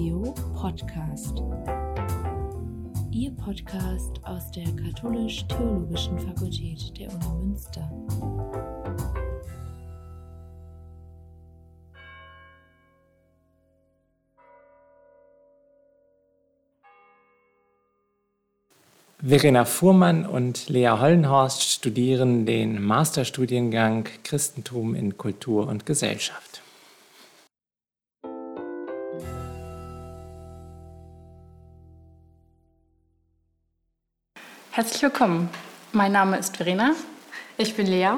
Theo Podcast. Ihr Podcast aus der Katholisch-Theologischen Fakultät der Uni Münster. Verena Fuhrmann und Lea Hollenhorst studieren den Masterstudiengang Christentum in Kultur und Gesellschaft. Herzlich willkommen. Mein Name ist Verena. Ich bin Lea.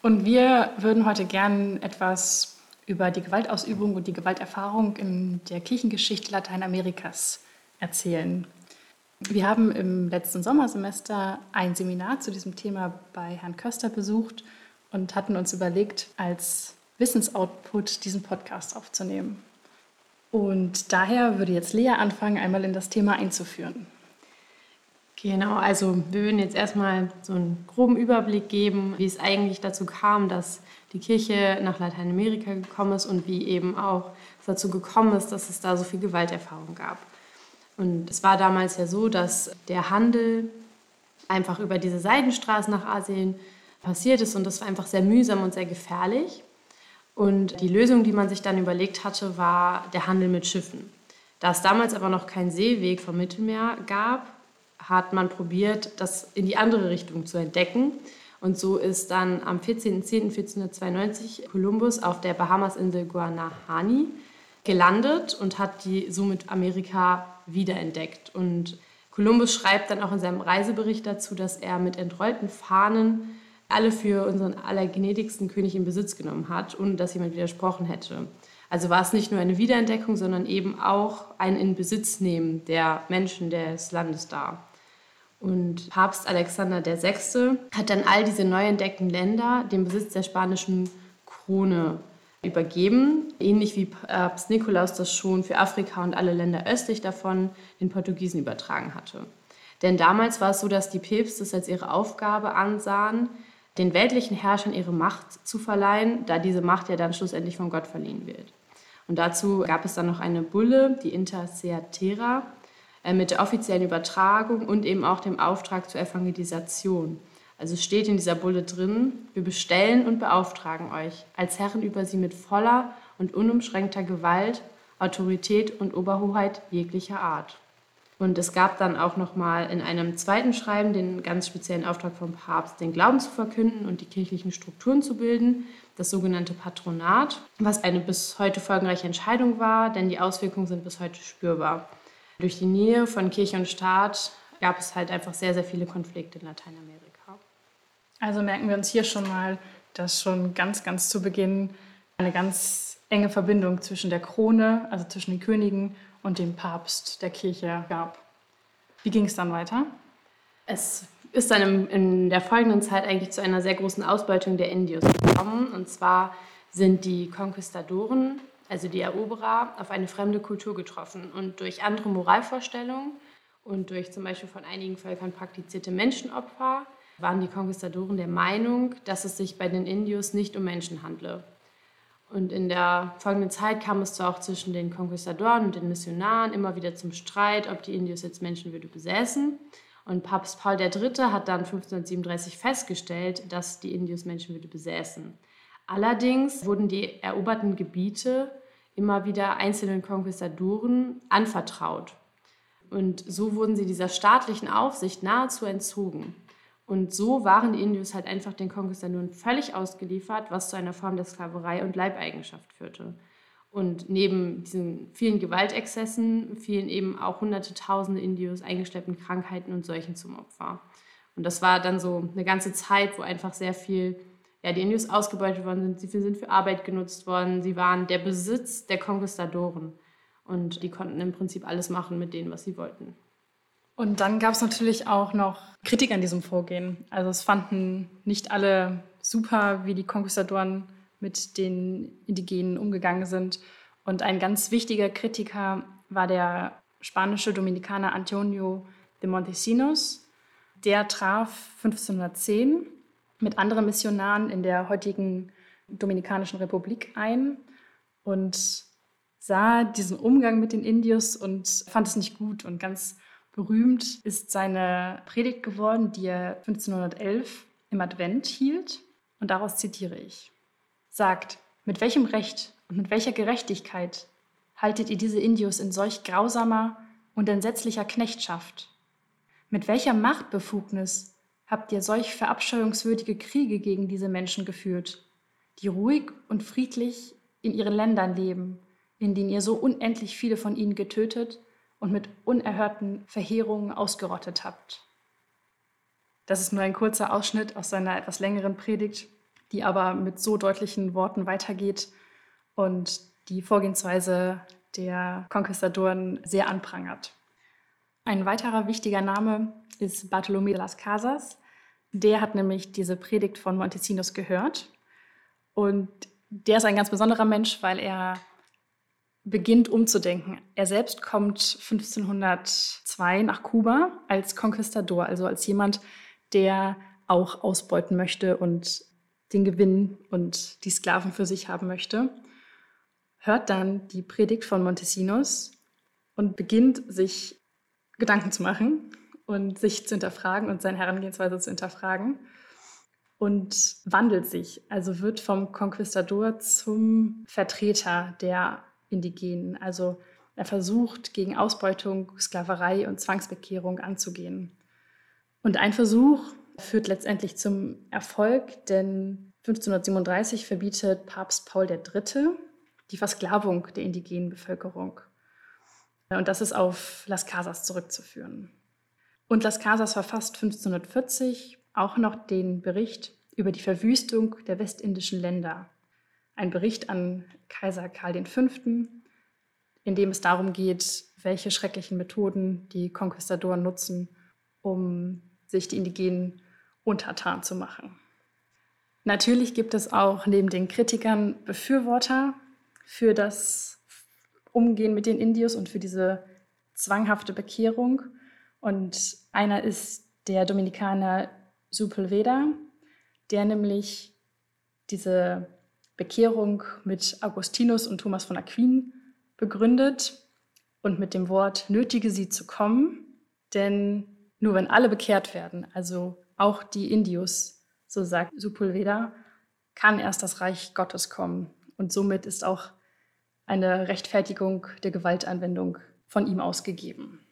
Und wir würden heute gern etwas über die Gewaltausübung und die Gewalterfahrung in der Kirchengeschichte Lateinamerikas erzählen. Wir haben im letzten Sommersemester ein Seminar zu diesem Thema bei Herrn Köster besucht und hatten uns überlegt, als Wissensoutput diesen Podcast aufzunehmen. Und daher würde jetzt Lea anfangen, einmal in das Thema einzuführen. Genau, also wir würden jetzt erstmal so einen groben Überblick geben, wie es eigentlich dazu kam, dass die Kirche nach Lateinamerika gekommen ist und wie eben auch es dazu gekommen ist, dass es da so viel Gewalterfahrung gab. Und es war damals ja so, dass der Handel einfach über diese Seidenstraße nach Asien passiert ist und das war einfach sehr mühsam und sehr gefährlich. Und die Lösung, die man sich dann überlegt hatte, war der Handel mit Schiffen. Da es damals aber noch keinen Seeweg vom Mittelmeer gab, hat man probiert, das in die andere Richtung zu entdecken. Und so ist dann am 14.10.1492 Kolumbus auf der Bahamasinsel Guanahani gelandet und hat die somit Amerika wiederentdeckt. Und Kolumbus schreibt dann auch in seinem Reisebericht dazu, dass er mit entrollten Fahnen alle für unseren allergnädigsten König in Besitz genommen hat, ohne dass jemand widersprochen hätte. Also war es nicht nur eine Wiederentdeckung, sondern eben auch ein Inbesitznehmen der Menschen des Landes da. Und Papst Alexander VI. hat dann all diese neu entdeckten Länder dem Besitz der spanischen Krone übergeben, ähnlich wie Papst Nikolaus das schon für Afrika und alle Länder östlich davon den Portugiesen übertragen hatte. Denn damals war es so, dass die Päpste es als ihre Aufgabe ansahen, den weltlichen Herrschern ihre Macht zu verleihen, da diese Macht ja dann schlussendlich von Gott verliehen wird. Und dazu gab es dann noch eine Bulle, die Inter Seatera, mit der offiziellen Übertragung und eben auch dem Auftrag zur Evangelisation. Also steht in dieser Bulle drin, wir bestellen und beauftragen euch als Herren über sie mit voller und unumschränkter Gewalt, Autorität und Oberhoheit jeglicher Art. Und es gab dann auch nochmal in einem zweiten Schreiben den ganz speziellen Auftrag vom Papst, den Glauben zu verkünden und die kirchlichen Strukturen zu bilden, das sogenannte Patronat, was eine bis heute folgenreiche Entscheidung war, denn die Auswirkungen sind bis heute spürbar. Durch die Nähe von Kirche und Staat gab es halt einfach sehr, sehr viele Konflikte in Lateinamerika. Also merken wir uns hier schon mal, dass schon ganz, ganz zu Beginn eine ganz enge Verbindung zwischen der Krone, also zwischen den Königen und dem Papst der Kirche gab. Wie ging es dann weiter? Es ist dann in der folgenden Zeit eigentlich zu einer sehr großen Ausbeutung der Indios gekommen. Und zwar sind die Konquistadoren, also die Eroberer, auf eine fremde Kultur getroffen und durch andere Moralvorstellungen und durch zum Beispiel von einigen Völkern praktizierte Menschenopfer waren die Konquistadoren der Meinung, dass es sich bei den Indios nicht um Menschen handle. Und in der folgenden Zeit kam es zwar auch zwischen den Konquistadoren und den Missionaren immer wieder zum Streit, ob die Indios jetzt Menschenwürde besäßen. Und Papst Paul III. hat dann 1537 festgestellt, dass die Indios Menschenwürde besäßen. Allerdings wurden die eroberten Gebiete immer wieder einzelnen Konquistadoren anvertraut. Und so wurden sie dieser staatlichen Aufsicht nahezu entzogen. Und so waren die Indios halt einfach den Konquistadoren völlig ausgeliefert, was zu einer Form der Sklaverei und Leibeigenschaft führte. Und neben diesen vielen Gewaltexzessen fielen eben auch hunderte tausende Indios eingeschleppten Krankheiten und Seuchen zum Opfer. Und das war dann so eine ganze Zeit, wo einfach sehr viel, ja, die Indios ausgebeutet worden sind, sie sind für Arbeit genutzt worden, sie waren der Besitz der Konquistadoren. Und die konnten im Prinzip alles machen mit denen, was sie wollten. Und dann gab es natürlich auch noch Kritik an diesem Vorgehen. Also es fanden nicht alle super, wie die Konquistadoren mit den Indigenen umgegangen sind. Und ein ganz wichtiger Kritiker war der spanische Dominikaner Antonio de Montesinos. Der traf 1510 mit anderen Missionaren in der heutigen Dominikanischen Republik ein und sah diesen Umgang mit den Indios und fand es nicht gut. Und ganz berühmt ist seine Predigt geworden, die er 1511 im Advent hielt. Und daraus zitiere ich. Sagt, mit welchem Recht und mit welcher Gerechtigkeit haltet ihr diese Indios in solch grausamer und entsetzlicher Knechtschaft? Mit welcher Machtbefugnis habt ihr solch verabscheuungswürdige Kriege gegen diese Menschen geführt, die ruhig und friedlich in ihren Ländern leben, in denen ihr so unendlich viele von ihnen getötet und mit unerhörten Verheerungen ausgerottet habt? Das ist nur ein kurzer Ausschnitt aus seiner etwas längeren Predigt, die aber mit so deutlichen Worten weitergeht und die Vorgehensweise der Konquistadoren sehr anprangert. Ein weiterer wichtiger Name ist Bartolomé de las Casas. Der hat nämlich diese Predigt von Montesinos gehört. Und der ist ein ganz besonderer Mensch, weil er beginnt umzudenken. Er selbst kommt 1502 nach Kuba als Konquistador, also als jemand, der auch ausbeuten möchte und den Gewinn und die Sklaven für sich haben möchte hört dann die Predigt von Montesinos und beginnt sich Gedanken zu machen und sich zu hinterfragen und seine Herangehensweise zu hinterfragen und wandelt sich, also wird vom Konquistador zum Vertreter der Indigenen. Also er versucht, gegen Ausbeutung, Sklaverei und Zwangsbekehrung anzugehen. Und ein Versuch führt letztendlich zum Erfolg, denn 1537 verbietet Papst Paul III die Versklavung der indigenen Bevölkerung. Und das ist auf Las Casas zurückzuführen. Und Las Casas verfasst 1540 auch noch den Bericht über die Verwüstung der westindischen Länder. Ein Bericht an Kaiser Karl V., in dem es darum geht, welche schrecklichen Methoden die Konquistadoren nutzen, um sich die Indigenen untertan zu machen. Natürlich gibt es auch neben den Kritikern Befürworter für das Umgehen mit den Indios und für diese zwanghafte Bekehrung. Und einer ist der Dominikaner Supelveda, der nämlich diese Bekehrung mit Augustinus und Thomas von Aquin begründet und mit dem Wort nötige sie zu kommen, denn nur wenn alle bekehrt werden, also auch die Indios, so sagt Supulveda, kann erst das Reich Gottes kommen. Und somit ist auch eine Rechtfertigung der Gewaltanwendung von ihm ausgegeben.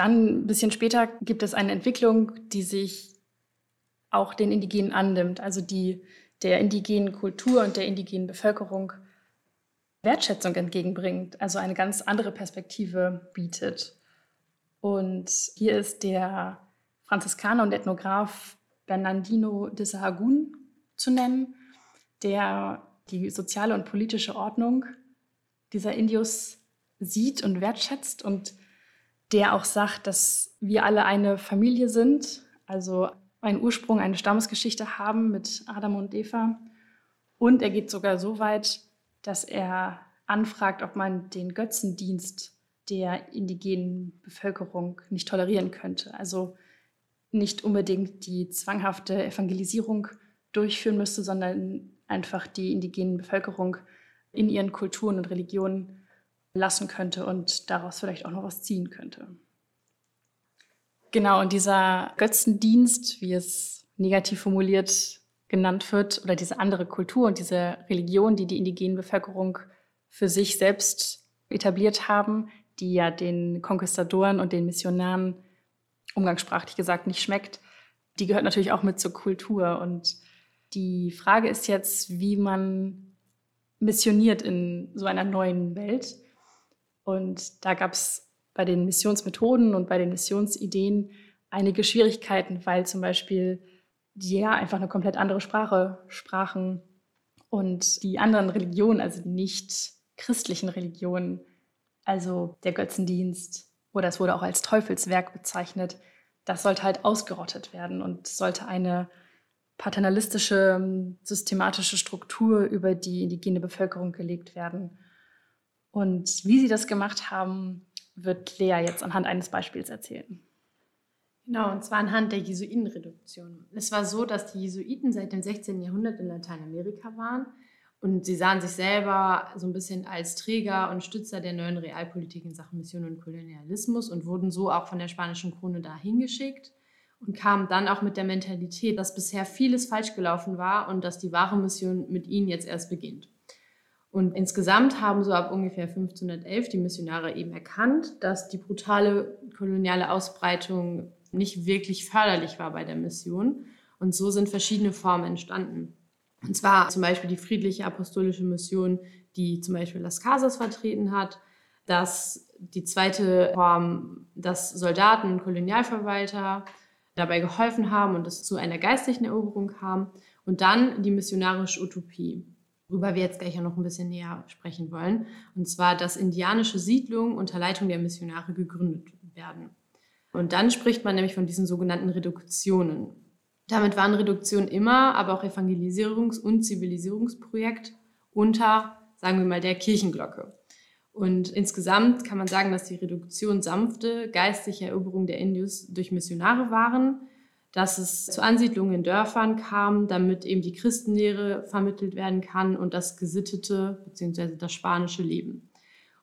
Dann ein bisschen später gibt es eine Entwicklung, die sich auch den Indigenen annimmt, also die der indigenen Kultur und der indigenen Bevölkerung Wertschätzung entgegenbringt, also eine ganz andere Perspektive bietet. Und hier ist der Franziskaner und Ethnograph Bernardino de Sahagún zu nennen, der die soziale und politische Ordnung dieser Indios sieht und wertschätzt und der auch sagt, dass wir alle eine Familie sind, also einen Ursprung, eine Stammesgeschichte haben mit Adam und Eva. Und er geht sogar so weit, dass er anfragt, ob man den Götzendienst der indigenen Bevölkerung nicht tolerieren könnte. Also nicht unbedingt die zwanghafte Evangelisierung durchführen müsste, sondern einfach die indigenen Bevölkerung in ihren Kulturen und Religionen lassen könnte und daraus vielleicht auch noch was ziehen könnte. Genau, und dieser Götzendienst, wie es negativ formuliert genannt wird, oder diese andere Kultur und diese Religion, die die indigenen Bevölkerung für sich selbst etabliert haben, die ja den Konquistadoren und den Missionaren umgangssprachlich gesagt nicht schmeckt, die gehört natürlich auch mit zur Kultur und die Frage ist jetzt, wie man missioniert in so einer neuen Welt. Und da gab es bei den Missionsmethoden und bei den Missionsideen einige Schwierigkeiten, weil zum Beispiel die ja einfach eine komplett andere Sprache sprachen und die anderen Religionen, also die nicht christlichen Religionen, also der Götzendienst oder es wurde auch als Teufelswerk bezeichnet, das sollte halt ausgerottet werden und sollte eine paternalistische, systematische Struktur über die indigene Bevölkerung gelegt werden. Und wie sie das gemacht haben, wird Lea jetzt anhand eines Beispiels erzählen. Genau, und zwar anhand der Jesuitenreduktion. Es war so, dass die Jesuiten seit dem 16. Jahrhundert in Lateinamerika waren Und sie sahen sich selber so ein bisschen als Träger und Stützer der neuen Realpolitik in Sachen Mission und Kolonialismus und wurden so auch von der spanischen Krone dahin geschickt und kamen dann auch mit der Mentalität, dass bisher vieles falsch gelaufen war und dass die wahre Mission mit ihnen jetzt erst beginnt. Und insgesamt haben so ab ungefähr 1511 die Missionare eben erkannt, dass die brutale koloniale Ausbreitung nicht wirklich förderlich war bei der Mission. Und so sind verschiedene Formen entstanden. Und zwar zum Beispiel die friedliche apostolische Mission, die zum Beispiel Las Casas vertreten hat, dass die zweite Form, dass Soldaten und Kolonialverwalter dabei geholfen haben und es zu einer geistlichen Eroberung kam. Und dann die missionarische Utopie, worüber wir jetzt gleich noch ein bisschen näher sprechen wollen. Und zwar, dass indianische Siedlungen unter Leitung der Missionare gegründet werden. Und dann spricht man nämlich von diesen sogenannten Reduktionen. Damit waren Reduktionen immer, aber auch Evangelisierungs- und Zivilisierungsprojekt unter, sagen wir mal, der Kirchenglocke. Und insgesamt kann man sagen, dass die Reduktion sanfte geistliche Eroberung der Indios durch Missionare waren, dass es zu Ansiedlungen in Dörfern kam, damit eben die Christenlehre vermittelt werden kann und das gesittete bzw. das spanische Leben.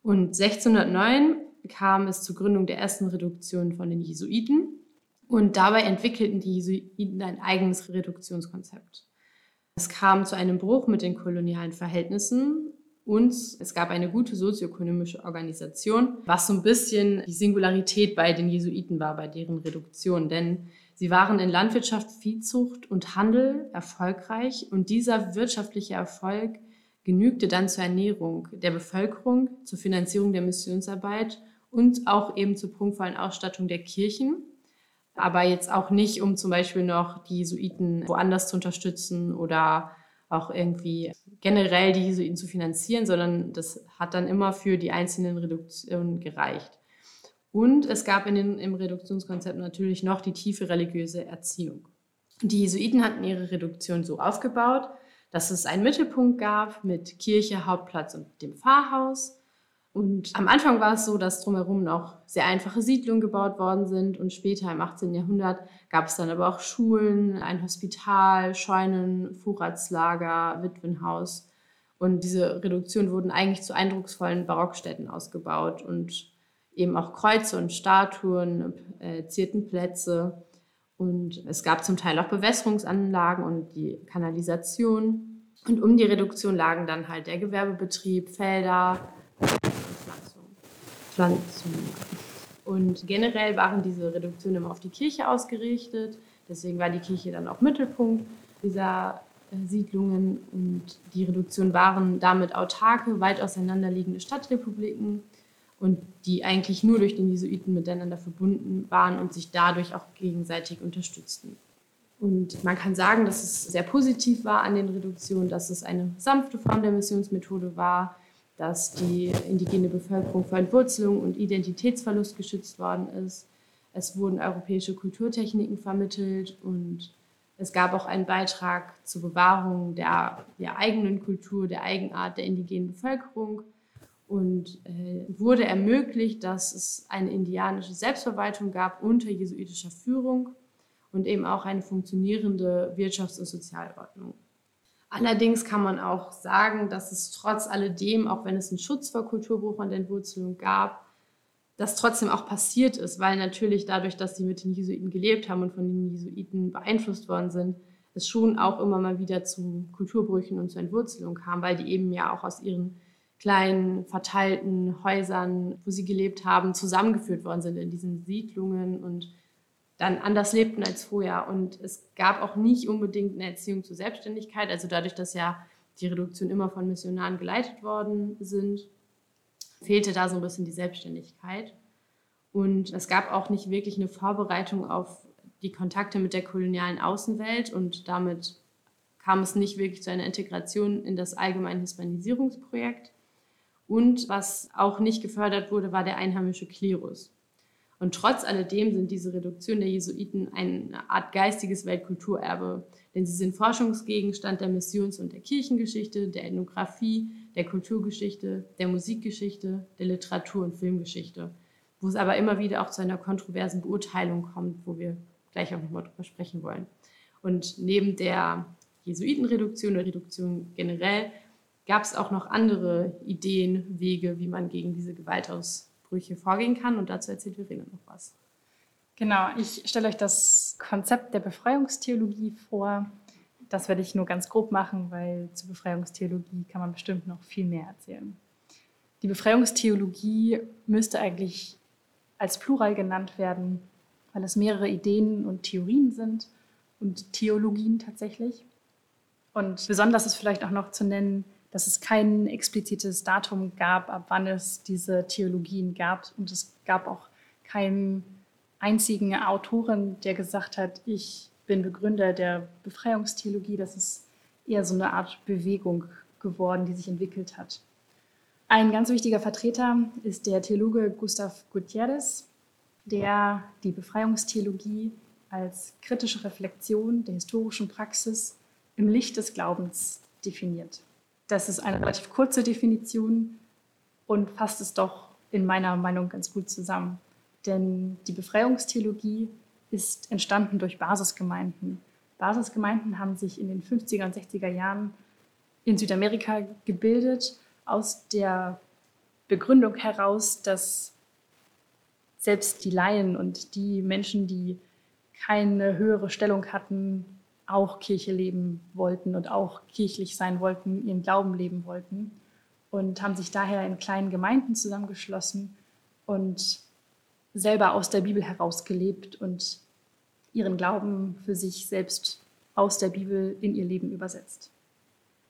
Und 1609 kam es zur Gründung der ersten Reduktion von den Jesuiten. Und dabei entwickelten die Jesuiten ein eigenes Reduktionskonzept. Es kam zu einem Bruch mit den kolonialen Verhältnissen und es gab eine gute sozioökonomische Organisation, was so ein bisschen die Singularität bei den Jesuiten war, bei deren Reduktion. Denn sie waren in Landwirtschaft, Viehzucht und Handel erfolgreich und dieser wirtschaftliche Erfolg genügte dann zur Ernährung der Bevölkerung, zur Finanzierung der Missionsarbeit und auch eben zur prunkvollen Ausstattung der Kirchen aber jetzt auch nicht, um zum Beispiel noch die Jesuiten woanders zu unterstützen oder auch irgendwie generell die Jesuiten zu finanzieren, sondern das hat dann immer für die einzelnen Reduktionen gereicht. Und es gab in den, im Reduktionskonzept natürlich noch die tiefe religiöse Erziehung. Die Jesuiten hatten ihre Reduktion so aufgebaut, dass es einen Mittelpunkt gab mit Kirche, Hauptplatz und dem Pfarrhaus und am Anfang war es so, dass drumherum noch sehr einfache Siedlungen gebaut worden sind und später im 18. Jahrhundert gab es dann aber auch Schulen, ein Hospital, Scheunen, Vorratslager, Witwenhaus. Und diese Reduktionen wurden eigentlich zu eindrucksvollen Barockstädten ausgebaut und eben auch Kreuze und Statuen, äh, zierten Plätze. Und es gab zum Teil auch Bewässerungsanlagen und die Kanalisation. Und um die Reduktion lagen dann halt der Gewerbebetrieb, Felder, Pflanzen. Und generell waren diese Reduktionen immer auf die Kirche ausgerichtet. Deswegen war die Kirche dann auch Mittelpunkt dieser äh, Siedlungen. Und die Reduktionen waren damit autarke, weit auseinanderliegende Stadtrepubliken und die eigentlich nur durch den Jesuiten miteinander verbunden waren und sich dadurch auch gegenseitig unterstützten. Und man kann sagen, dass es sehr positiv war an den Reduktionen, dass es eine sanfte Form der Missionsmethode war, dass die indigene Bevölkerung vor Entwurzelung und Identitätsverlust geschützt worden ist. Es wurden europäische Kulturtechniken vermittelt und es gab auch einen Beitrag zur Bewahrung der, der eigenen Kultur, der Eigenart der indigenen Bevölkerung und äh, wurde ermöglicht, dass es eine indianische Selbstverwaltung gab unter jesuitischer Führung und eben auch eine funktionierende Wirtschafts- und Sozialordnung. Allerdings kann man auch sagen, dass es trotz alledem, auch wenn es einen Schutz vor Kulturbruch und Entwurzelung gab, das trotzdem auch passiert ist, weil natürlich dadurch, dass sie mit den Jesuiten gelebt haben und von den Jesuiten beeinflusst worden sind, es schon auch immer mal wieder zu Kulturbrüchen und zur Entwurzelung kam, weil die eben ja auch aus ihren kleinen verteilten Häusern, wo sie gelebt haben, zusammengeführt worden sind in diesen Siedlungen und dann anders lebten als vorher. Und es gab auch nicht unbedingt eine Erziehung zur Selbstständigkeit. Also dadurch, dass ja die Reduktion immer von Missionaren geleitet worden sind, fehlte da so ein bisschen die Selbstständigkeit. Und es gab auch nicht wirklich eine Vorbereitung auf die Kontakte mit der kolonialen Außenwelt und damit kam es nicht wirklich zu einer Integration in das allgemeine Hispanisierungsprojekt. Und was auch nicht gefördert wurde, war der einheimische Klerus. Und trotz alledem sind diese Reduktionen der Jesuiten eine Art geistiges Weltkulturerbe, denn sie sind Forschungsgegenstand der Missions- und der Kirchengeschichte, der Ethnographie, der Kulturgeschichte, der Musikgeschichte, der Literatur- und Filmgeschichte, wo es aber immer wieder auch zu einer kontroversen Beurteilung kommt, wo wir gleich auch nochmal drüber sprechen wollen. Und neben der Jesuitenreduktion oder Reduktion generell gab es auch noch andere Ideen, Wege, wie man gegen diese Gewaltausbrüche vorgehen kann. Und dazu erzählt Verena noch was. Genau, ich stelle euch das Konzept der Befreiungstheologie vor. Das werde ich nur ganz grob machen, weil zur Befreiungstheologie kann man bestimmt noch viel mehr erzählen. Die Befreiungstheologie müsste eigentlich als Plural genannt werden, weil es mehrere Ideen und Theorien sind und Theologien tatsächlich. Und besonders ist vielleicht auch noch zu nennen, dass es kein explizites Datum gab, ab wann es diese Theologien gab. Und es gab auch keinen einzigen Autoren, der gesagt hat, ich bin Begründer der Befreiungstheologie. Das ist eher so eine Art Bewegung geworden, die sich entwickelt hat. Ein ganz wichtiger Vertreter ist der Theologe Gustav Gutierrez, der die Befreiungstheologie als kritische Reflexion der historischen Praxis im Licht des Glaubens definiert. Das ist eine relativ kurze Definition und fasst es doch in meiner Meinung ganz gut zusammen. Denn die Befreiungstheologie ist entstanden durch Basisgemeinden. Basisgemeinden haben sich in den 50er und 60er Jahren in Südamerika gebildet, aus der Begründung heraus, dass selbst die Laien und die Menschen, die keine höhere Stellung hatten, auch Kirche leben wollten und auch kirchlich sein wollten, ihren Glauben leben wollten und haben sich daher in kleinen Gemeinden zusammengeschlossen und selber aus der Bibel heraus gelebt und ihren Glauben für sich selbst aus der Bibel in ihr Leben übersetzt.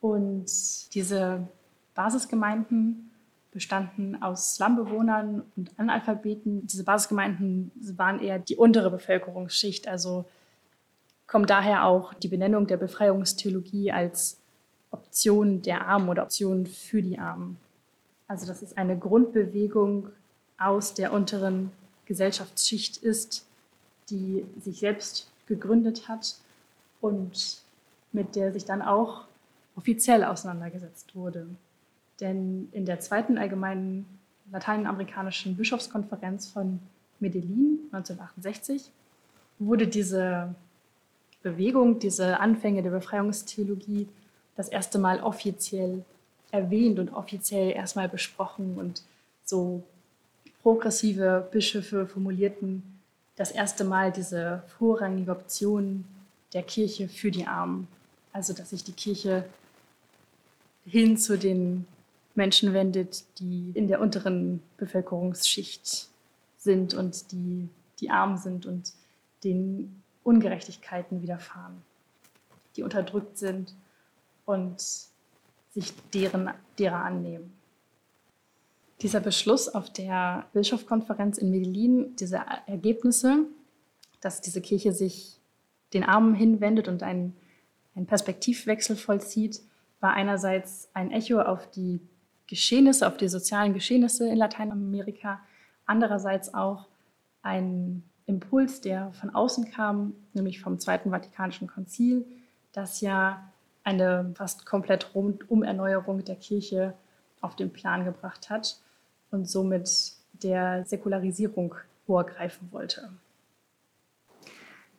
Und diese Basisgemeinden bestanden aus Slumbewohnern und Analphabeten. Diese Basisgemeinden waren eher die untere Bevölkerungsschicht, also kommt daher auch die Benennung der Befreiungstheologie als Option der Armen oder Option für die Armen. Also dass es eine Grundbewegung aus der unteren Gesellschaftsschicht ist, die sich selbst gegründet hat und mit der sich dann auch offiziell auseinandergesetzt wurde. Denn in der zweiten allgemeinen lateinamerikanischen Bischofskonferenz von Medellin 1968 wurde diese Bewegung, diese Anfänge der Befreiungstheologie das erste Mal offiziell erwähnt und offiziell erstmal besprochen und so progressive Bischöfe formulierten das erste Mal diese vorrangige Option der Kirche für die Armen. Also dass sich die Kirche hin zu den Menschen wendet, die in der unteren Bevölkerungsschicht sind und die, die arm sind und denen Ungerechtigkeiten widerfahren, die unterdrückt sind und sich deren, derer annehmen. Dieser Beschluss auf der Bischofskonferenz in Medellin, diese Ergebnisse, dass diese Kirche sich den Armen hinwendet und einen, einen Perspektivwechsel vollzieht, war einerseits ein Echo auf die Geschehnisse, auf die sozialen Geschehnisse in Lateinamerika, andererseits auch ein Impuls, der von außen kam, nämlich vom Zweiten Vatikanischen Konzil, das ja eine fast komplett Rundumerneuerung der Kirche auf den Plan gebracht hat und somit der Säkularisierung vorgreifen wollte.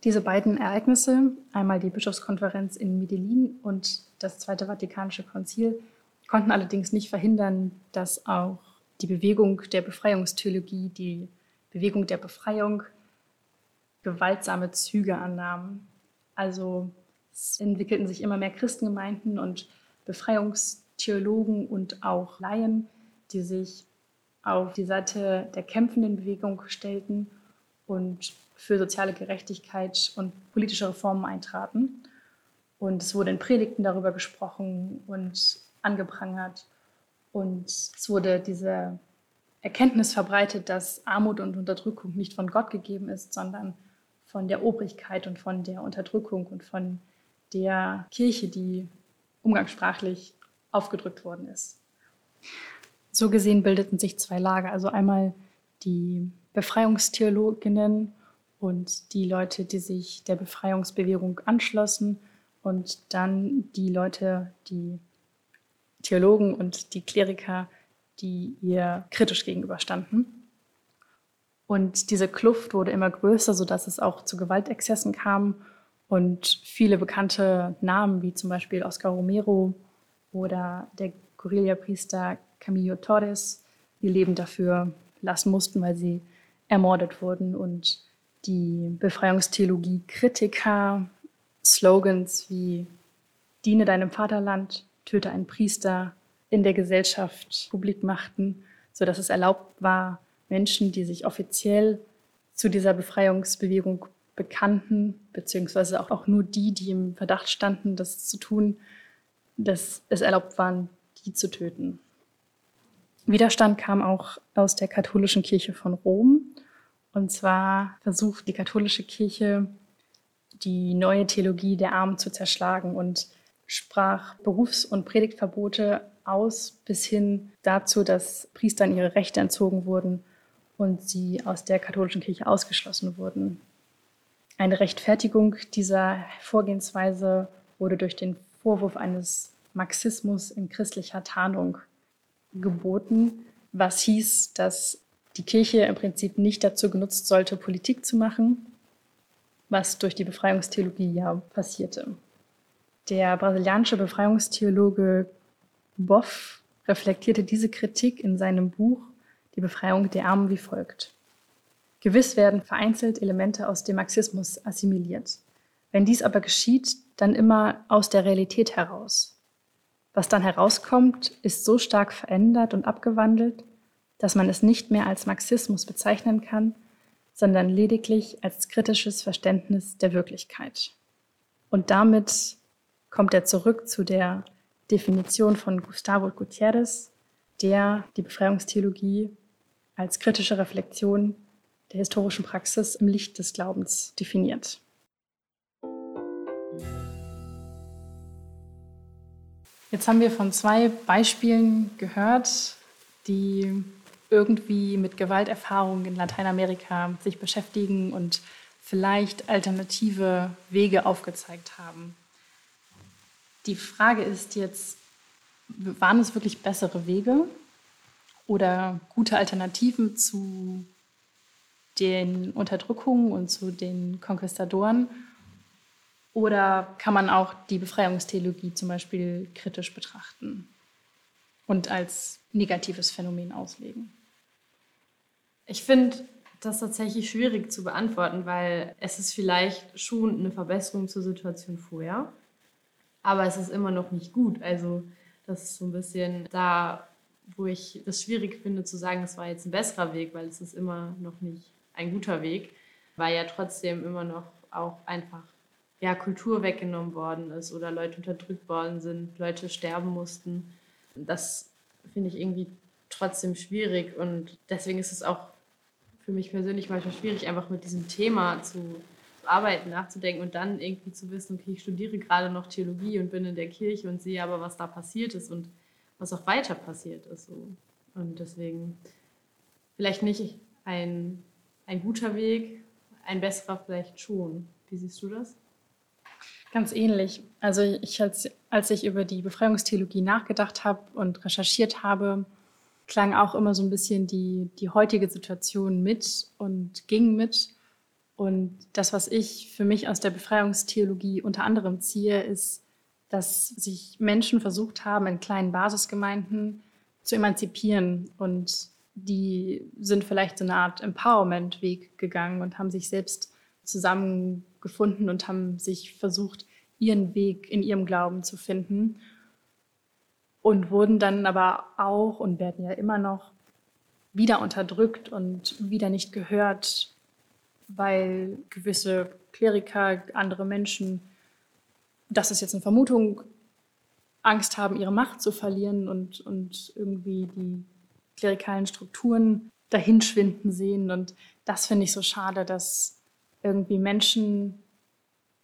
Diese beiden Ereignisse, einmal die Bischofskonferenz in Medellin und das Zweite Vatikanische Konzil, konnten allerdings nicht verhindern, dass auch die Bewegung der Befreiungstheologie, die Bewegung der Befreiung gewaltsame Züge annahmen. Also es entwickelten sich immer mehr Christengemeinden und Befreiungstheologen und auch Laien, die sich auf die Seite der kämpfenden Bewegung stellten und für soziale Gerechtigkeit und politische Reformen eintraten. Und es wurde in Predigten darüber gesprochen und angeprangert. Und es wurde diese Erkenntnis verbreitet, dass Armut und Unterdrückung nicht von Gott gegeben ist, sondern von der Obrigkeit und von der Unterdrückung und von der Kirche, die umgangssprachlich aufgedrückt worden ist. So gesehen bildeten sich zwei Lager, also einmal die Befreiungstheologinnen und die Leute, die sich der Befreiungsbewegung anschlossen und dann die Leute, die Theologen und die Kleriker, die ihr kritisch gegenüberstanden. Und diese Kluft wurde immer größer, sodass es auch zu Gewaltexzessen kam. Und viele bekannte Namen, wie zum Beispiel Oscar Romero oder der Guerillapriester Camillo Torres ihr Leben dafür lassen mussten, weil sie ermordet wurden und die Befreiungstheologie-Kritiker Slogans wie Diene deinem Vaterland, töte einen Priester in der Gesellschaft publik machten, sodass es erlaubt war, Menschen, die sich offiziell zu dieser Befreiungsbewegung bekannten, beziehungsweise auch, auch nur die, die im Verdacht standen, das zu tun, dass es erlaubt war, die zu töten. Widerstand kam auch aus der katholischen Kirche von Rom. Und zwar versucht die katholische Kirche, die neue Theologie der Armen zu zerschlagen und sprach Berufs- und Predigtverbote aus, bis hin dazu, dass Priestern ihre Rechte entzogen wurden und sie aus der katholischen Kirche ausgeschlossen wurden. Eine Rechtfertigung dieser Vorgehensweise wurde durch den Vorwurf eines Marxismus in christlicher Tarnung geboten, was hieß, dass die Kirche im Prinzip nicht dazu genutzt sollte, Politik zu machen, was durch die Befreiungstheologie ja passierte. Der brasilianische Befreiungstheologe Boff reflektierte diese Kritik in seinem Buch Die Befreiung der Armen wie folgt. Gewiss werden vereinzelt Elemente aus dem Marxismus assimiliert. Wenn dies aber geschieht, dann immer aus der Realität heraus. Was dann herauskommt, ist so stark verändert und abgewandelt, dass man es nicht mehr als Marxismus bezeichnen kann, sondern lediglich als kritisches Verständnis der Wirklichkeit. Und damit kommt er zurück zu der Definition von Gustavo Gutierrez, der die Befreiungstheologie als kritische Reflexion der historischen Praxis im Licht des Glaubens definiert. Jetzt haben wir von zwei Beispielen gehört, die irgendwie mit Gewalterfahrungen in Lateinamerika sich beschäftigen und vielleicht alternative Wege aufgezeigt haben. Die Frage ist jetzt, waren es wirklich bessere Wege oder gute Alternativen zu den Unterdrückungen und zu den Konquistadoren? Oder kann man auch die Befreiungstheologie zum Beispiel kritisch betrachten und als negatives Phänomen auslegen? Ich finde das tatsächlich schwierig zu beantworten, weil es ist vielleicht schon eine Verbesserung zur Situation vorher, aber es ist immer noch nicht gut. Also das ist so ein bisschen da, wo ich das schwierig finde zu sagen, es war jetzt ein besserer Weg, weil es ist immer noch nicht ein guter Weg, weil ja trotzdem immer noch auch einfach ja, Kultur weggenommen worden ist oder Leute unterdrückt worden sind, Leute sterben mussten. Das finde ich irgendwie trotzdem schwierig und deswegen ist es auch für mich persönlich manchmal schwierig, einfach mit diesem Thema zu arbeiten, nachzudenken und dann irgendwie zu wissen, okay, ich studiere gerade noch Theologie und bin in der Kirche und sehe aber, was da passiert ist und was auch weiter passiert ist. So. Und deswegen vielleicht nicht ein ein guter Weg, ein besserer vielleicht schon. Wie siehst du das? Ganz ähnlich. Also ich, als, als ich über die Befreiungstheologie nachgedacht habe und recherchiert habe, klang auch immer so ein bisschen die, die heutige Situation mit und ging mit. Und das, was ich für mich aus der Befreiungstheologie unter anderem ziehe, ist, dass sich Menschen versucht haben, in kleinen Basisgemeinden zu emanzipieren und die sind vielleicht so eine Art Empowerment-Weg gegangen und haben sich selbst zusammengefunden und haben sich versucht, ihren Weg in ihrem Glauben zu finden und wurden dann aber auch und werden ja immer noch wieder unterdrückt und wieder nicht gehört, weil gewisse Kleriker, andere Menschen, das ist jetzt eine Vermutung, Angst haben, ihre Macht zu verlieren und, und irgendwie die klerikalen Strukturen dahinschwinden sehen. Und das finde ich so schade, dass irgendwie Menschen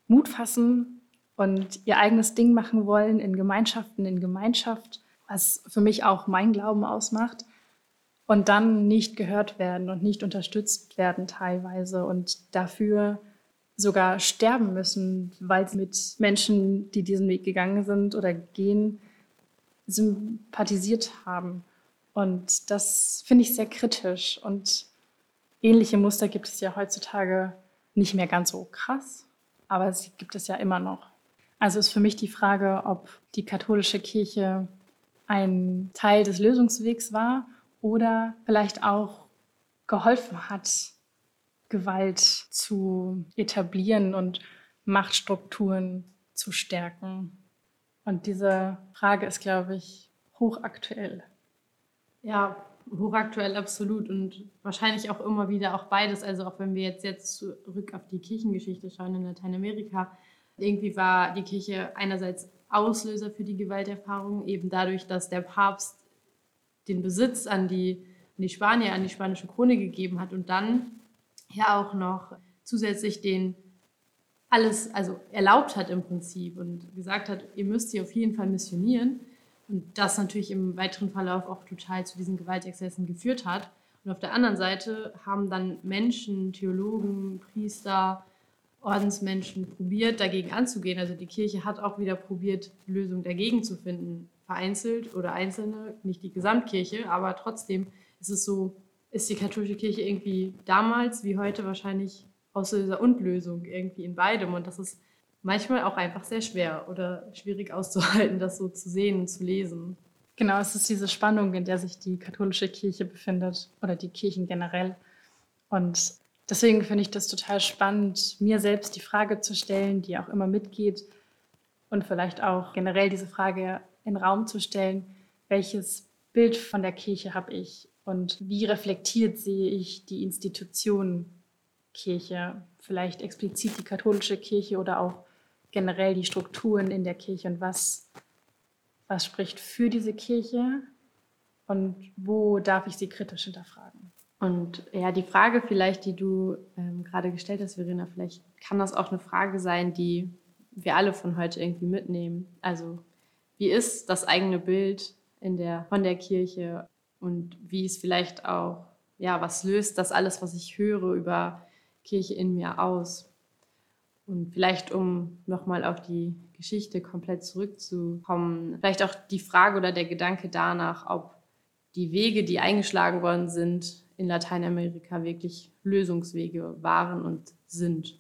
Mut fassen und ihr eigenes Ding machen wollen in Gemeinschaften, in Gemeinschaft, was für mich auch mein Glauben ausmacht, und dann nicht gehört werden und nicht unterstützt werden teilweise und dafür sogar sterben müssen, weil sie mit Menschen, die diesen Weg gegangen sind oder gehen, sympathisiert haben. Und das finde ich sehr kritisch. Und ähnliche Muster gibt es ja heutzutage nicht mehr ganz so krass, aber sie gibt es ja immer noch. Also ist für mich die Frage, ob die katholische Kirche ein Teil des Lösungswegs war oder vielleicht auch geholfen hat, Gewalt zu etablieren und Machtstrukturen zu stärken. Und diese Frage ist, glaube ich, hochaktuell. Ja, hochaktuell absolut und wahrscheinlich auch immer wieder auch beides. Also auch wenn wir jetzt, jetzt zurück auf die Kirchengeschichte schauen in Lateinamerika, irgendwie war die Kirche einerseits Auslöser für die Gewalterfahrung, eben dadurch, dass der Papst den Besitz an die, an die Spanier, an die spanische Krone gegeben hat und dann ja auch noch zusätzlich den alles, also erlaubt hat im Prinzip und gesagt hat, ihr müsst sie auf jeden Fall missionieren. Und das natürlich im weiteren Verlauf auch total zu diesen Gewaltexzessen geführt hat. Und auf der anderen Seite haben dann Menschen, Theologen, Priester, Ordensmenschen probiert, dagegen anzugehen. Also die Kirche hat auch wieder probiert, Lösungen dagegen zu finden. Vereinzelt oder Einzelne, nicht die Gesamtkirche, aber trotzdem ist es so, ist die katholische Kirche irgendwie damals wie heute wahrscheinlich Auslöser und Lösung irgendwie in beidem. Und das ist manchmal auch einfach sehr schwer oder schwierig auszuhalten, das so zu sehen und zu lesen. Genau, es ist diese Spannung, in der sich die katholische Kirche befindet oder die Kirchen generell. Und deswegen finde ich das total spannend, mir selbst die Frage zu stellen, die auch immer mitgeht und vielleicht auch generell diese Frage in den Raum zu stellen, welches Bild von der Kirche habe ich und wie reflektiert sehe ich die Institution Kirche, vielleicht explizit die katholische Kirche oder auch generell die Strukturen in der Kirche und was, was spricht für diese Kirche und wo darf ich sie kritisch hinterfragen? Und ja, die Frage vielleicht, die du ähm, gerade gestellt hast, Verena, vielleicht kann das auch eine Frage sein, die wir alle von heute irgendwie mitnehmen. Also wie ist das eigene Bild in der, von der Kirche und wie ist vielleicht auch, ja, was löst das alles, was ich höre über Kirche in mir aus? Und vielleicht, um nochmal auf die Geschichte komplett zurückzukommen, vielleicht auch die Frage oder der Gedanke danach, ob die Wege, die eingeschlagen worden sind in Lateinamerika, wirklich Lösungswege waren und sind.